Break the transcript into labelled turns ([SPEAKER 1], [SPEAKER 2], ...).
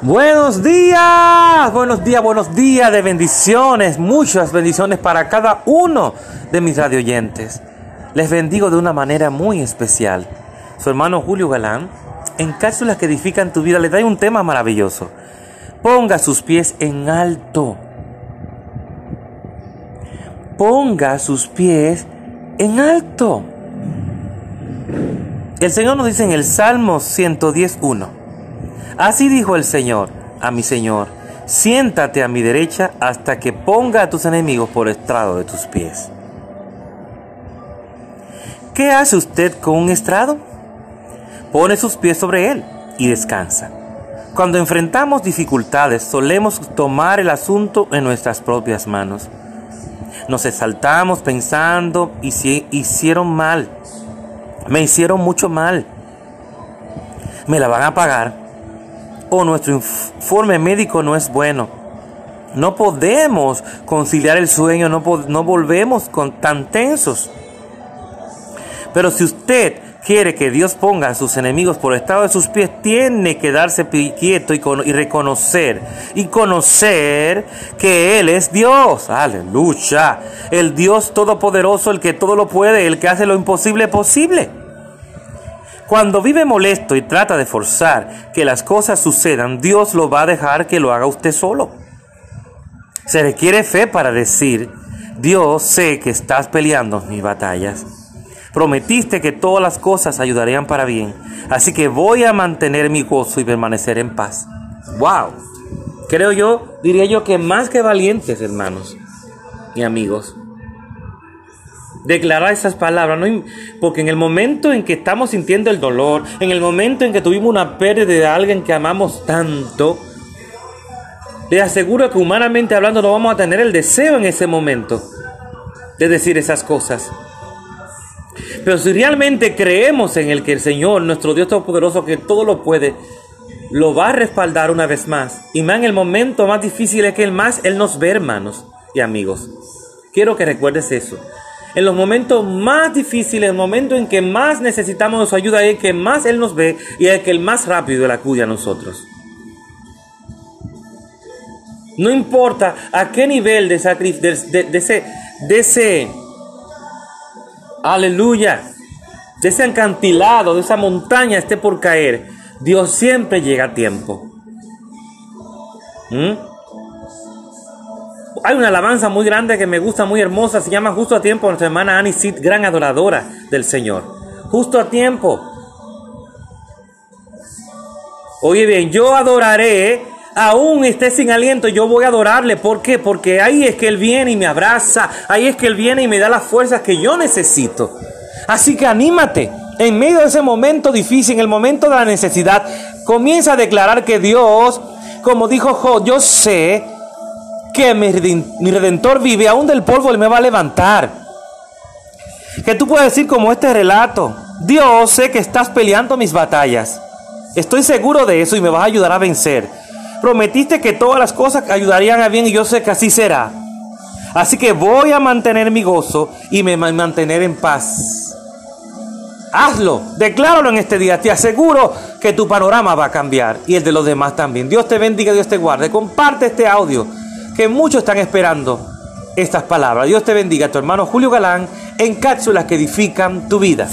[SPEAKER 1] Buenos días, buenos días, buenos días de bendiciones, muchas bendiciones para cada uno de mis radioyentes. Les bendigo de una manera muy especial. Su hermano Julio Galán, en cápsulas que edifican tu vida, le trae un tema maravilloso. Ponga sus pies en alto. Ponga sus pies en alto. El Señor nos dice en el Salmo 110.1. Así dijo el Señor a mi Señor, siéntate a mi derecha hasta que ponga a tus enemigos por estrado de tus pies. ¿Qué hace usted con un estrado? Pone sus pies sobre él y descansa. Cuando enfrentamos dificultades solemos tomar el asunto en nuestras propias manos. Nos exaltamos pensando y hicieron mal, me hicieron mucho mal, me la van a pagar o nuestro informe médico no es bueno. No podemos conciliar el sueño, no, no volvemos con, tan tensos. Pero si usted quiere que Dios ponga a sus enemigos por el estado de sus pies, tiene que darse quieto y, y, reconocer y conocer que Él es Dios. Aleluya. El Dios todopoderoso, el que todo lo puede, el que hace lo imposible posible. Cuando vive molesto y trata de forzar que las cosas sucedan, Dios lo va a dejar que lo haga usted solo. Se requiere fe para decir, Dios sé que estás peleando mis batallas. Prometiste que todas las cosas ayudarían para bien, así que voy a mantener mi gozo y permanecer en paz. ¡Wow! Creo yo, diría yo que más que valientes, hermanos y amigos declarar esas palabras, ¿no? porque en el momento en que estamos sintiendo el dolor, en el momento en que tuvimos una pérdida de alguien que amamos tanto, les aseguro que humanamente hablando no vamos a tener el deseo en ese momento de decir esas cosas. Pero si realmente creemos en el que el Señor, nuestro Dios Todopoderoso, que todo lo puede, lo va a respaldar una vez más. Y más en el momento más difícil es que el más Él nos ve, hermanos y amigos. Quiero que recuerdes eso en los momentos más difíciles, en el momento en que más necesitamos su ayuda, es que más Él nos ve y es que el más rápido Él acude a nosotros. No importa a qué nivel de sacrificio, de, ese, de ese, aleluya, de ese acantilado, de esa montaña esté por caer, Dios siempre llega a tiempo. ¿Mm? Hay una alabanza muy grande que me gusta, muy hermosa, se llama Justo a Tiempo, nuestra hermana Annie Sid, gran adoradora del Señor. Justo a tiempo. Oye bien, yo adoraré, aún esté sin aliento, yo voy a adorarle. ¿Por qué? Porque ahí es que Él viene y me abraza, ahí es que Él viene y me da las fuerzas que yo necesito. Así que anímate. En medio de ese momento difícil, en el momento de la necesidad, comienza a declarar que Dios, como dijo Job, yo sé que mi, redentor vive, aún del polvo Él me va a levantar. Que tú puedes decir como este relato, Dios, sé que estás peleando mis batallas. Estoy seguro de eso y me vas a ayudar a vencer. Prometiste que todas las cosas ayudarían a bien y yo sé que así será. Así que voy a mantener mi gozo y me mantener en paz. Hazlo, decláralo en este día. Te aseguro que tu panorama va a cambiar y el de los demás también. Dios te bendiga, Dios te guarde. Comparte este audio que muchos están esperando estas palabras. Dios te bendiga, tu hermano Julio Galán, en cápsulas que edifican tu vida.